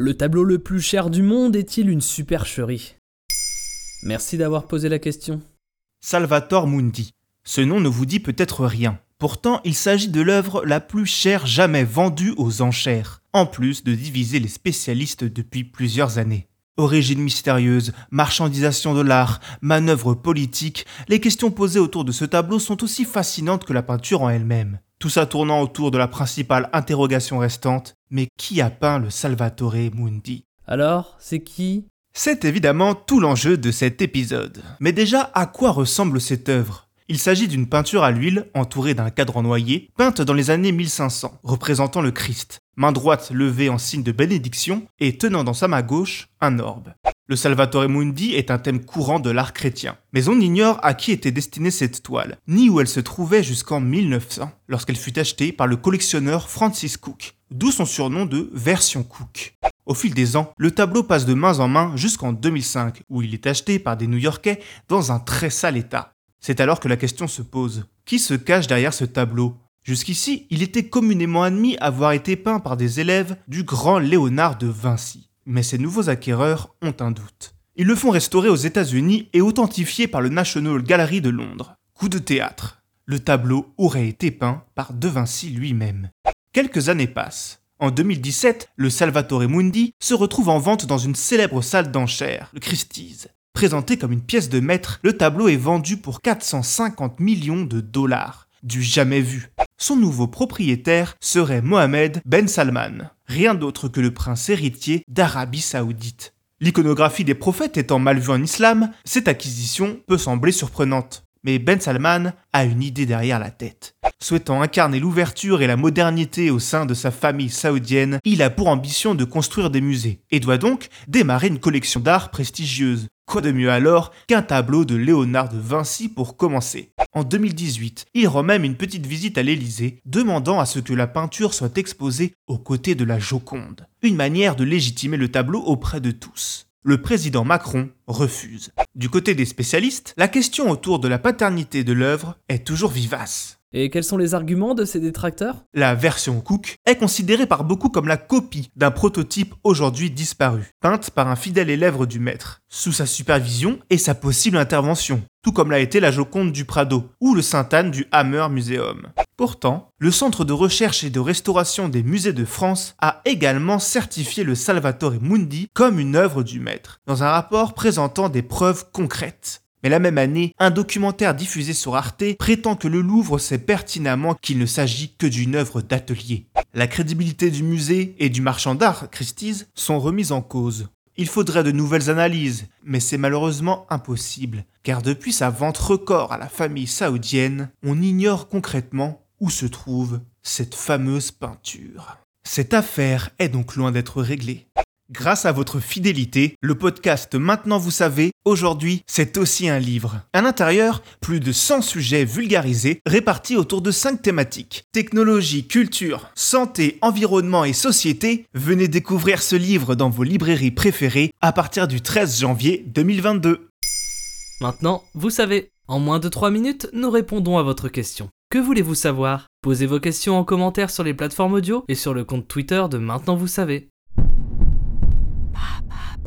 Le tableau le plus cher du monde est-il une supercherie? Merci d'avoir posé la question. Salvator Mundi. Ce nom ne vous dit peut-être rien. Pourtant, il s'agit de l'œuvre la plus chère jamais vendue aux enchères, en plus de diviser les spécialistes depuis plusieurs années. Origine mystérieuse, marchandisation de l'art, manœuvre politique, les questions posées autour de ce tableau sont aussi fascinantes que la peinture en elle-même. Tout ça tournant autour de la principale interrogation restante, mais qui a peint le Salvatore Mundi? Alors, c'est qui? C'est évidemment tout l'enjeu de cet épisode. Mais déjà, à quoi ressemble cette œuvre? Il s'agit d'une peinture à l'huile entourée d'un cadran noyer, peinte dans les années 1500, représentant le Christ, main droite levée en signe de bénédiction et tenant dans sa main gauche un orbe. Le Salvatore Mundi est un thème courant de l'art chrétien, mais on ignore à qui était destinée cette toile, ni où elle se trouvait jusqu'en 1900, lorsqu'elle fut achetée par le collectionneur Francis Cook, d'où son surnom de Version Cook. Au fil des ans, le tableau passe de main en main jusqu'en 2005, où il est acheté par des New-Yorkais dans un très sale état. C'est alors que la question se pose. Qui se cache derrière ce tableau? Jusqu'ici, il était communément admis avoir été peint par des élèves du grand Léonard de Vinci. Mais ces nouveaux acquéreurs ont un doute. Ils le font restaurer aux États-Unis et authentifier par le National Gallery de Londres. Coup de théâtre. Le tableau aurait été peint par De Vinci lui-même. Quelques années passent. En 2017, le Salvatore Mundi se retrouve en vente dans une célèbre salle d'enchères, le Christie's. Présenté comme une pièce de maître, le tableau est vendu pour 450 millions de dollars. Du jamais vu. Son nouveau propriétaire serait Mohamed Ben Salman, rien d'autre que le prince héritier d'Arabie Saoudite. L'iconographie des prophètes étant mal vue en islam, cette acquisition peut sembler surprenante. Mais Ben Salman a une idée derrière la tête. Souhaitant incarner l'ouverture et la modernité au sein de sa famille saoudienne, il a pour ambition de construire des musées et doit donc démarrer une collection d'art prestigieuse. Quoi de mieux alors qu'un tableau de Léonard de Vinci pour commencer? En 2018, il rend même une petite visite à l'Élysée, demandant à ce que la peinture soit exposée aux côtés de la Joconde. Une manière de légitimer le tableau auprès de tous. Le président Macron refuse. Du côté des spécialistes, la question autour de la paternité de l'œuvre est toujours vivace. Et quels sont les arguments de ces détracteurs? La version Cook est considérée par beaucoup comme la copie d'un prototype aujourd'hui disparu, peinte par un fidèle élève du maître, sous sa supervision et sa possible intervention, tout comme l'a été la Joconde du Prado ou le Sainte-Anne du Hammer Museum. Pourtant, le Centre de recherche et de restauration des musées de France a également certifié le Salvatore Mundi comme une œuvre du maître, dans un rapport présentant des preuves concrètes. Mais la même année, un documentaire diffusé sur Arte prétend que le Louvre sait pertinemment qu'il ne s'agit que d'une œuvre d'atelier. La crédibilité du musée et du marchand d'art, Christie's, sont remises en cause. Il faudrait de nouvelles analyses, mais c'est malheureusement impossible, car depuis sa vente record à la famille saoudienne, on ignore concrètement où se trouve cette fameuse peinture. Cette affaire est donc loin d'être réglée. Grâce à votre fidélité, le podcast Maintenant vous savez, aujourd'hui, c'est aussi un livre. À l'intérieur, plus de 100 sujets vulgarisés répartis autour de 5 thématiques. Technologie, culture, santé, environnement et société. Venez découvrir ce livre dans vos librairies préférées à partir du 13 janvier 2022. Maintenant, vous savez. En moins de 3 minutes, nous répondons à votre question. Que voulez-vous savoir? Posez vos questions en commentaire sur les plateformes audio et sur le compte Twitter de Maintenant vous savez. Bye.